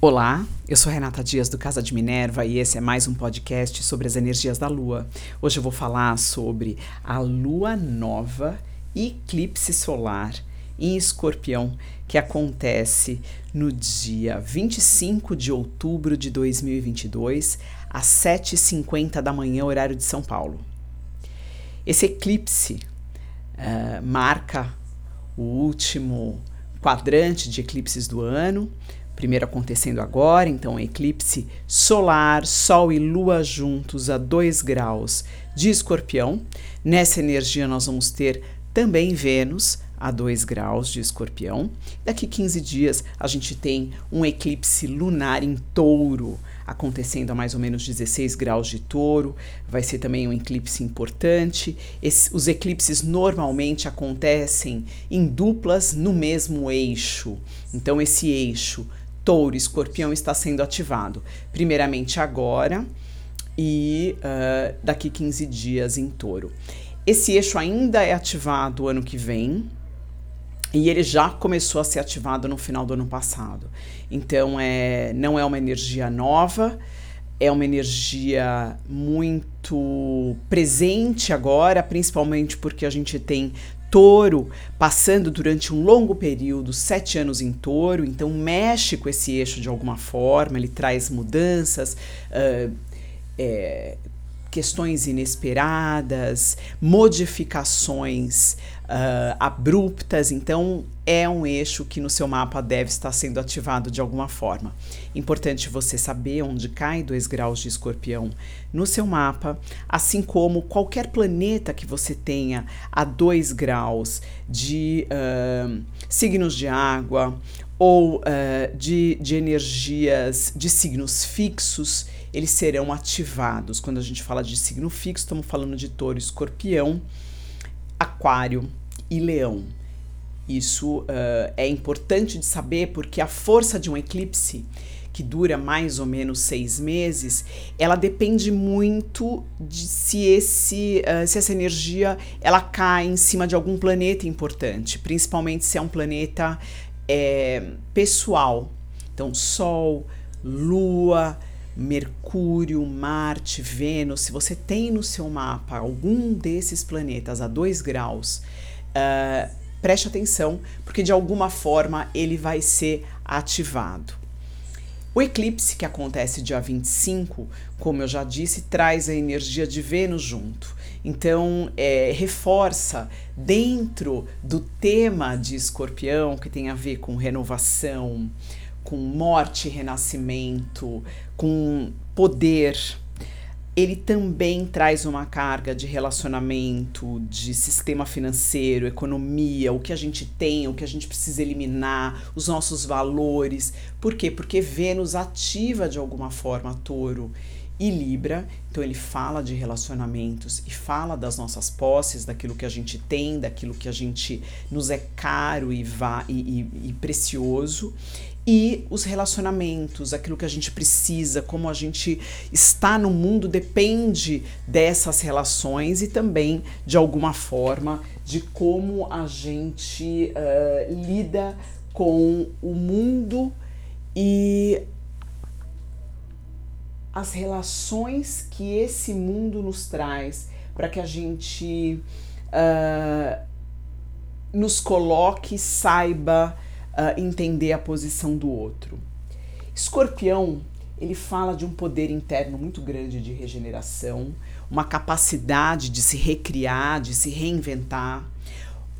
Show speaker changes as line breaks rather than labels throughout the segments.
Olá, eu sou Renata Dias do Casa de Minerva e esse é mais um podcast sobre as energias da Lua. Hoje eu vou falar sobre a Lua Nova eclipse solar em Escorpião que acontece no dia 25 de outubro de 2022 às 7h50 da manhã, horário de São Paulo. Esse eclipse uh, marca o último quadrante de eclipses do ano primeiro acontecendo agora, então eclipse solar, Sol e Lua juntos a 2 graus de Escorpião. Nessa energia nós vamos ter também Vênus a 2 graus de Escorpião. Daqui 15 dias a gente tem um eclipse lunar em Touro acontecendo a mais ou menos 16 graus de Touro. Vai ser também um eclipse importante. Esse, os eclipses normalmente acontecem em duplas no mesmo eixo. Então esse eixo touro, escorpião está sendo ativado. Primeiramente agora e uh, daqui 15 dias em touro. Esse eixo ainda é ativado ano que vem, e ele já começou a ser ativado no final do ano passado. Então é, não é uma energia nova, é uma energia muito presente agora, principalmente porque a gente tem touro passando durante um longo período, sete anos em touro, então mexe com esse eixo de alguma forma, ele traz mudanças, uh, é, questões inesperadas, modificações uh, abruptas, então é um eixo que no seu mapa deve estar sendo ativado de alguma forma. Importante você saber onde cai 2 graus de escorpião no seu mapa, assim como qualquer planeta que você tenha a 2 graus de uh, signos de água ou uh, de, de energias de signos fixos eles serão ativados. Quando a gente fala de signo fixo, estamos falando de touro, escorpião, aquário e leão. Isso uh, é importante de saber porque a força de um eclipse, que dura mais ou menos seis meses, ela depende muito de se, esse, uh, se essa energia ela cai em cima de algum planeta importante, principalmente se é um planeta é, pessoal. Então, Sol, Lua, Mercúrio, Marte, Vênus, se você tem no seu mapa algum desses planetas a 2 graus, uh, preste atenção, porque de alguma forma ele vai ser ativado. O eclipse que acontece dia 25, como eu já disse, traz a energia de Vênus junto. Então, é, reforça dentro do tema de escorpião, que tem a ver com renovação, com morte e renascimento, com poder, ele também traz uma carga de relacionamento, de sistema financeiro, economia, o que a gente tem, o que a gente precisa eliminar, os nossos valores. Por quê? Porque Vênus ativa de alguma forma Touro e Libra, então ele fala de relacionamentos e fala das nossas posses, daquilo que a gente tem, daquilo que a gente nos é caro e, vá, e, e, e precioso. E os relacionamentos, aquilo que a gente precisa, como a gente está no mundo depende dessas relações e também de alguma forma de como a gente uh, lida com o mundo e as relações que esse mundo nos traz para que a gente uh, nos coloque, saiba uh, entender a posição do outro. Escorpião, ele fala de um poder interno muito grande de regeneração, uma capacidade de se recriar, de se reinventar,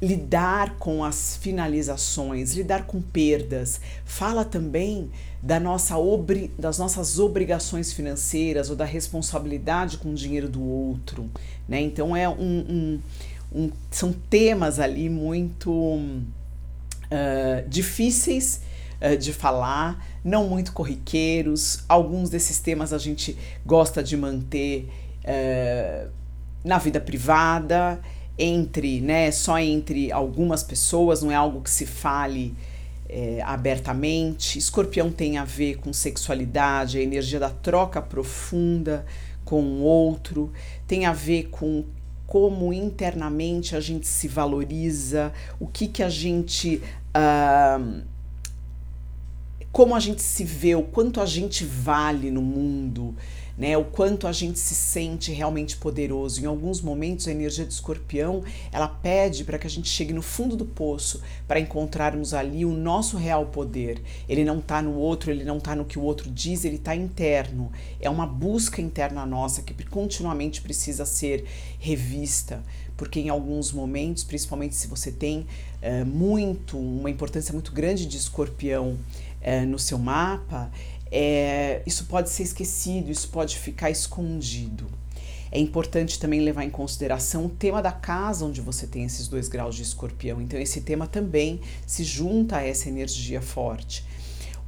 lidar com as finalizações, lidar com perdas. Fala também da nossa obri das nossas obrigações financeiras ou da responsabilidade com o dinheiro do outro. Né? Então é um, um, um são temas ali muito uh, difíceis uh, de falar, não muito corriqueiros. Alguns desses temas a gente gosta de manter uh, na vida privada, entre, né, só entre algumas pessoas, não é algo que se fale é, abertamente. Escorpião tem a ver com sexualidade, a energia da troca profunda com o outro, tem a ver com como internamente a gente se valoriza, o que que a gente uh, como a gente se vê, o quanto a gente vale no mundo, né? O quanto a gente se sente realmente poderoso. Em alguns momentos a energia de escorpião, ela pede para que a gente chegue no fundo do poço para encontrarmos ali o nosso real poder. Ele não está no outro, ele não está no que o outro diz, ele está interno. É uma busca interna nossa que continuamente precisa ser revista, porque em alguns momentos, principalmente se você tem é, muito, uma importância muito grande de escorpião é, no seu mapa, é, isso pode ser esquecido, isso pode ficar escondido. É importante também levar em consideração o tema da casa onde você tem esses dois graus de escorpião. Então, esse tema também se junta a essa energia forte.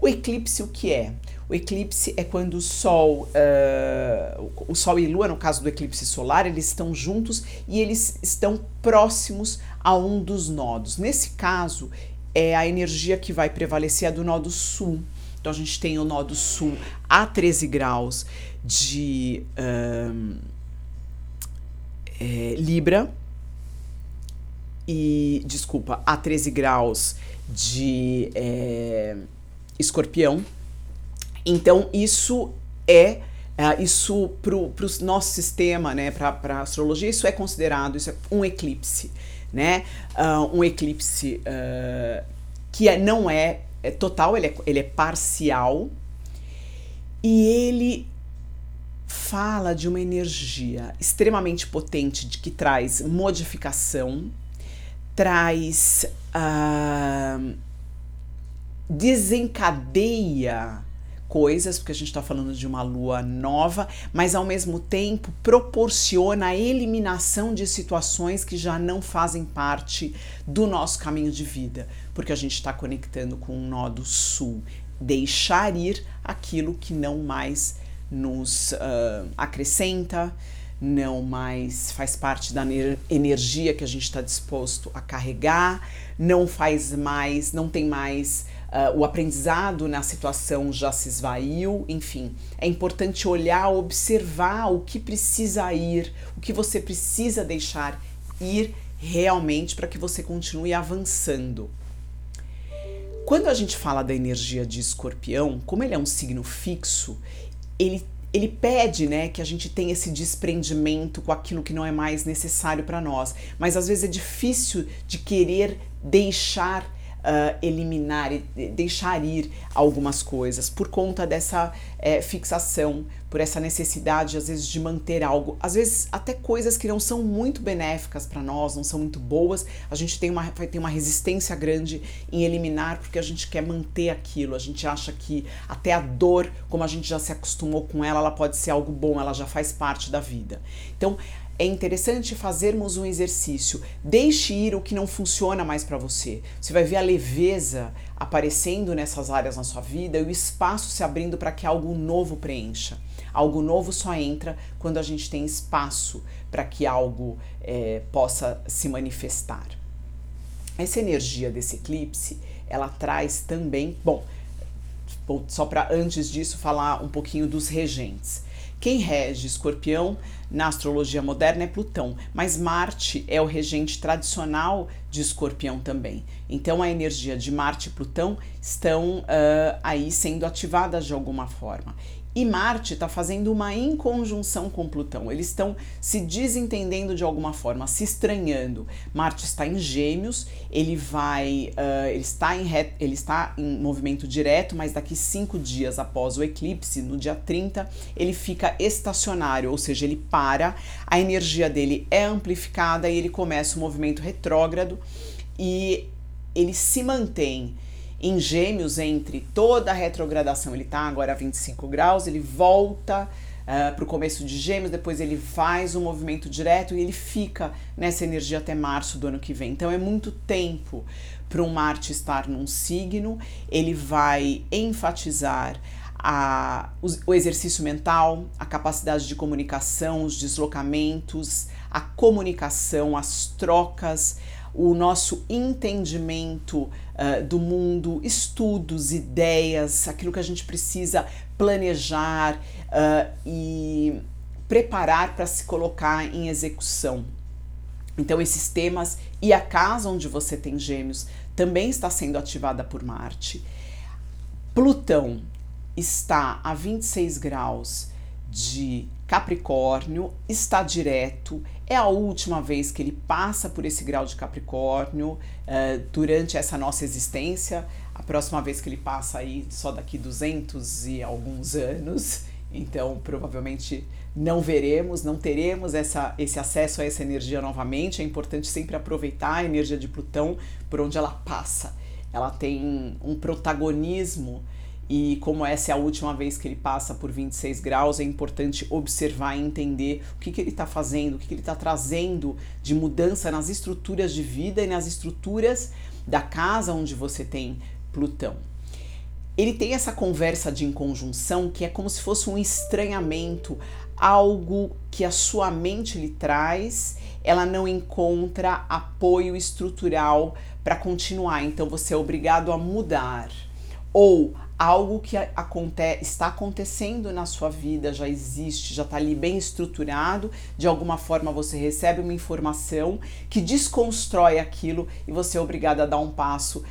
O eclipse, o que é? O eclipse é quando o Sol, uh, o Sol e Lua, no caso do eclipse solar, eles estão juntos e eles estão próximos a um dos nodos. Nesse caso, é a energia que vai prevalecer a do nodo sul. Então a gente tem o nó do sul a 13 graus de um, é, Libra e, desculpa, a 13 graus de é, Escorpião. Então isso é Uh, isso para o nosso sistema, né, para a astrologia, isso é considerado isso é um eclipse, né? Uh, um eclipse uh, que é, não é é total, ele é, ele é parcial. E ele fala de uma energia extremamente potente de que traz modificação, traz uh, desencadeia coisas, porque a gente está falando de uma lua nova, mas ao mesmo tempo proporciona a eliminação de situações que já não fazem parte do nosso caminho de vida, porque a gente está conectando com um nó do sul. Deixar ir aquilo que não mais nos uh, acrescenta, não mais faz parte da energia que a gente está disposto a carregar, não faz mais, não tem mais uh, o aprendizado na situação já se esvaiu, enfim. É importante olhar, observar o que precisa ir, o que você precisa deixar ir realmente para que você continue avançando. Quando a gente fala da energia de escorpião, como ele é um signo fixo, ele ele pede, né, que a gente tenha esse desprendimento com aquilo que não é mais necessário para nós. Mas às vezes é difícil de querer deixar uh, eliminar e deixar ir algumas coisas por conta dessa é, fixação, por essa necessidade, às vezes, de manter algo, às vezes até coisas que não são muito benéficas para nós, não são muito boas, a gente tem uma, vai ter uma resistência grande em eliminar porque a gente quer manter aquilo, a gente acha que até a dor, como a gente já se acostumou com ela, ela pode ser algo bom, ela já faz parte da vida. Então, é interessante fazermos um exercício. Deixe ir o que não funciona mais para você. Você vai ver a leveza aparecendo nessas áreas na sua vida e o espaço se abrindo para que algo novo preencha. Algo novo só entra quando a gente tem espaço para que algo é, possa se manifestar. Essa energia desse eclipse, ela traz também, bom, só para antes disso falar um pouquinho dos regentes. Quem rege escorpião na astrologia moderna é Plutão, mas Marte é o regente tradicional de escorpião também. Então a energia de Marte e Plutão estão uh, aí sendo ativadas de alguma forma. E Marte está fazendo uma inconjunção com Plutão. Eles estão se desentendendo de alguma forma, se estranhando. Marte está em Gêmeos, ele vai, uh, ele está em ele está em movimento direto, mas daqui cinco dias após o eclipse, no dia 30, ele fica estacionário, ou seja, ele para, a energia dele é amplificada e ele começa o movimento retrógrado e ele se mantém em Gêmeos, entre toda a retrogradação, ele está agora a 25 graus, ele volta uh, ah, para o começo de Gêmeos, depois ele faz um movimento direto e ele fica nessa energia até março do ano que vem. Então é muito tempo para um Marte estar num signo, ele vai enfatizar a, o exercício mental, a capacidade de comunicação, os deslocamentos, a comunicação, as trocas, o nosso entendimento uh, do mundo, estudos, ideias, aquilo que a gente precisa planejar uh, e preparar para se colocar em execução. Então, esses temas e a casa onde você tem gêmeos também está sendo ativada por Marte. Plutão está a 26 graus de Capricórnio, está direto, é a última vez que ele passa por esse grau de Capricórnio uh, durante essa nossa existência. A próxima vez que ele passa aí só daqui 200 e alguns anos. Então, provavelmente não veremos, não teremos essa, esse acesso a essa energia novamente. É importante sempre aproveitar a energia de Plutão por onde ela passa. Ela tem um protagonismo e como essa é a última vez que ele passa por 26 graus, é importante observar e entender o que, que ele está fazendo, o que, que ele está trazendo de mudança nas estruturas de vida e nas estruturas da casa onde você tem Plutão. Ele tem essa conversa de inconjunção que é como se fosse um estranhamento, algo que a sua mente lhe traz, ela não encontra apoio estrutural para continuar, então você é obrigado a mudar ou algo que aconte está acontecendo na sua vida, já existe, já está ali bem estruturado, de alguma forma você recebe uma informação que desconstrói aquilo e você é obrigado a dar um passo,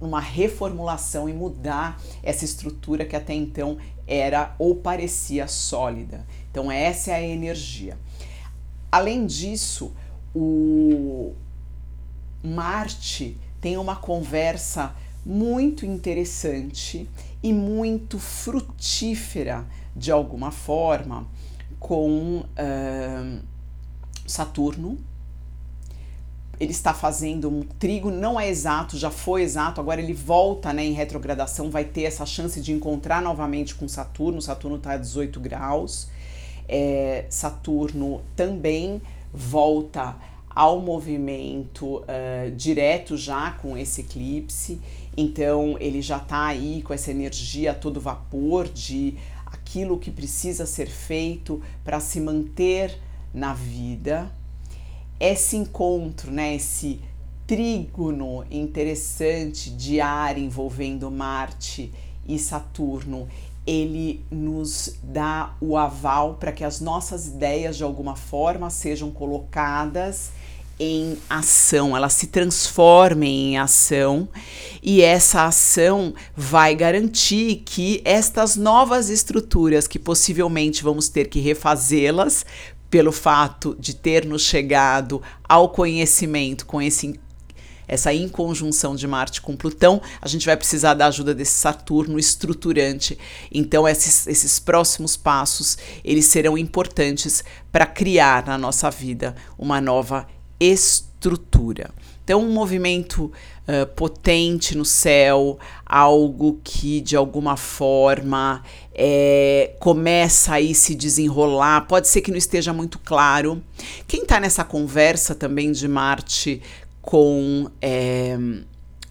uma reformulação e mudar essa estrutura que até então era ou parecia sólida. Então, essa é a energia. Além disso, o Marte tem uma conversa muito interessante e muito frutífera de alguma forma com uh, Saturno. Ele está fazendo um trigo, não é exato, já foi exato, agora ele volta né, em retrogradação, vai ter essa chance de encontrar novamente com Saturno. Saturno está a 18 graus. É, Saturno também volta ao movimento uh, direto já com esse eclipse, então ele já está aí com essa energia a todo vapor de aquilo que precisa ser feito para se manter na vida. Esse encontro, né, esse trígono interessante de ar envolvendo Marte e Saturno, ele nos dá o aval para que as nossas ideias de alguma forma sejam colocadas em ação, elas se transformem em ação e essa ação vai garantir que estas novas estruturas, que possivelmente vamos ter que refazê-las pelo fato de ter nos chegado ao conhecimento com esse essa inconjunção de Marte com Plutão, a gente vai precisar da ajuda desse Saturno estruturante. Então, esses, esses próximos passos, eles serão importantes para criar na nossa vida uma nova estrutura. Então, um movimento uh, potente no céu, algo que de alguma forma é, começa a se desenrolar, pode ser que não esteja muito claro. Quem está nessa conversa também de Marte com é,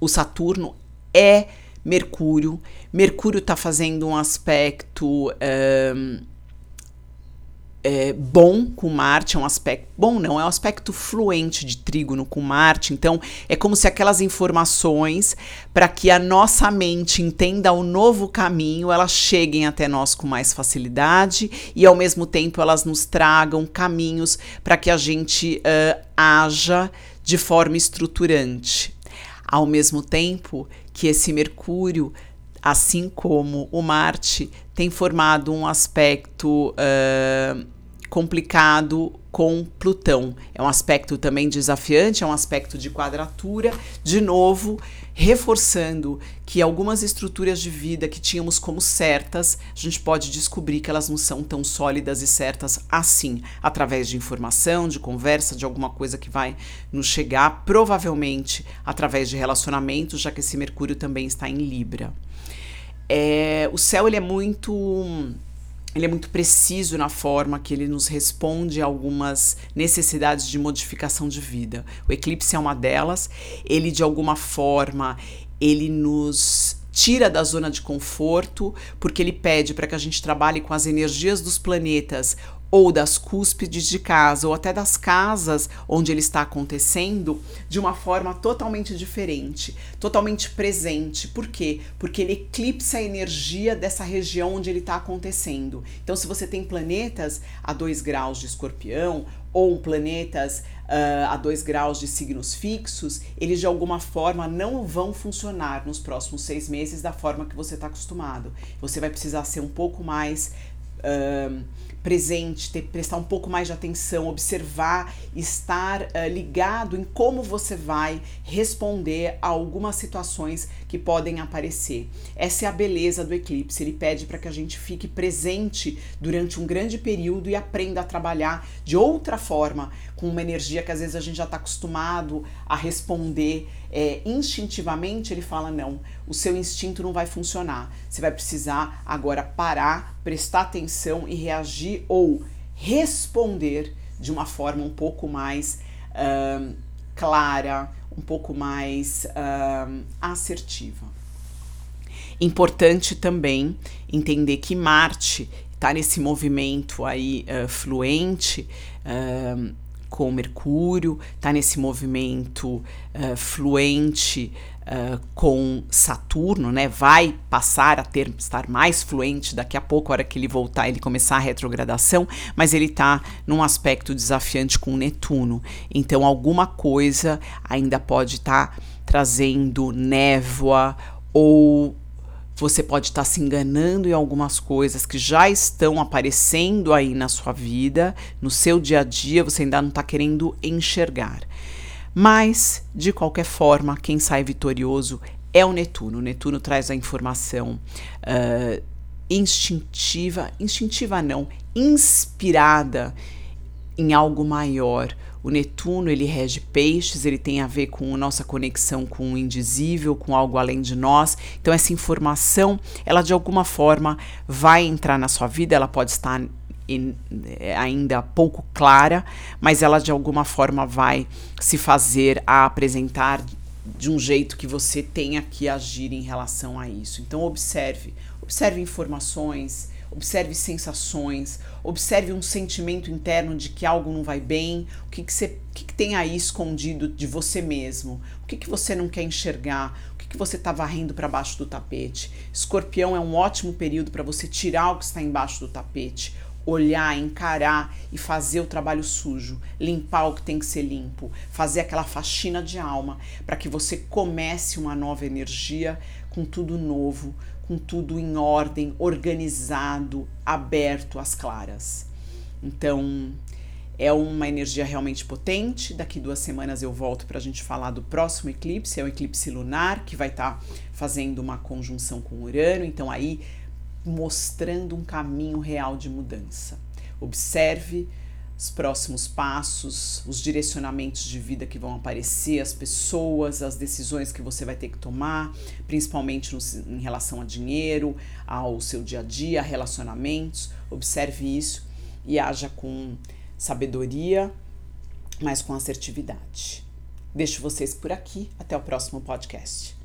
o Saturno é Mercúrio. Mercúrio está fazendo um aspecto. É, é, bom com Marte, é um aspecto bom não, é um aspecto fluente de trígono com Marte, então é como se aquelas informações para que a nossa mente entenda o novo caminho, elas cheguem até nós com mais facilidade e ao mesmo tempo elas nos tragam caminhos para que a gente uh, haja de forma estruturante. Ao mesmo tempo que esse Mercúrio, assim como o Marte, tem formado um aspecto uh, complicado com Plutão. É um aspecto também desafiante, é um aspecto de quadratura, de novo, reforçando que algumas estruturas de vida que tínhamos como certas, a gente pode descobrir que elas não são tão sólidas e certas assim, através de informação, de conversa, de alguma coisa que vai nos chegar, provavelmente através de relacionamentos, já que esse Mercúrio também está em Libra. É, o céu ele é muito ele é muito preciso na forma que ele nos responde a algumas necessidades de modificação de vida. O eclipse é uma delas. Ele de alguma forma ele nos tira da zona de conforto, porque ele pede para que a gente trabalhe com as energias dos planetas ou das cúspides de casa, ou até das casas onde ele está acontecendo, de uma forma totalmente diferente, totalmente presente. Por quê? Porque ele eclipsa a energia dessa região onde ele está acontecendo. Então, se você tem planetas a 2 graus de escorpião, ou planetas uh, a 2 graus de signos fixos, eles de alguma forma não vão funcionar nos próximos seis meses da forma que você está acostumado. Você vai precisar ser um pouco mais. Uh, presente, ter, prestar um pouco mais de atenção, observar, estar uh, ligado em como você vai responder a algumas situações que podem aparecer. Essa é a beleza do eclipse. Ele pede para que a gente fique presente durante um grande período e aprenda a trabalhar de outra forma, com uma energia que às vezes a gente já está acostumado a responder é, instintivamente. Ele fala: não, o seu instinto não vai funcionar. Você vai precisar agora parar, prestar atenção e reagir ou responder de uma forma um pouco mais uh, clara, um pouco mais uh, assertiva. Importante também entender que Marte está nesse movimento aí uh, fluente com Mercúrio, está nesse movimento fluente uh, com Saturno, né? Vai passar a ter estar mais fluente daqui a pouco, a hora que ele voltar, ele começar a retrogradação, mas ele está num aspecto desafiante com Netuno. Então alguma coisa ainda pode estar tá trazendo névoa ou você pode estar se enganando em algumas coisas que já estão aparecendo aí na sua vida, no seu dia a dia, você ainda não está querendo enxergar. Mas, de qualquer forma, quem sai vitorioso é o Netuno. O Netuno traz a informação uh, instintiva, instintiva não, inspirada em algo maior, o Netuno, ele rege peixes, ele tem a ver com nossa conexão com o indizível, com algo além de nós. Então essa informação, ela de alguma forma vai entrar na sua vida, ela pode estar ainda pouco clara, mas ela de alguma forma vai se fazer a apresentar de um jeito que você tenha que agir em relação a isso. Então observe, observe informações, observe sensações, observe um sentimento interno de que algo não vai bem, o que, que, você, o que, que tem aí escondido de você mesmo, o que, que você não quer enxergar, o que, que você está varrendo para baixo do tapete. Escorpião é um ótimo período para você tirar o que está embaixo do tapete, olhar, encarar e fazer o trabalho sujo, limpar o que tem que ser limpo, fazer aquela faxina de alma para que você comece uma nova energia com tudo novo, com tudo em ordem, organizado, aberto às claras. Então, é uma energia realmente potente. Daqui duas semanas eu volto para a gente falar do próximo eclipse, é o eclipse lunar, que vai estar tá fazendo uma conjunção com Urano, então aí mostrando um caminho real de mudança. Observe os próximos passos, os direcionamentos de vida que vão aparecer, as pessoas, as decisões que você vai ter que tomar, principalmente no, em relação a dinheiro, ao seu dia a dia, relacionamentos. Observe isso e haja com sabedoria, mas com assertividade. Deixo vocês por aqui. Até o próximo podcast.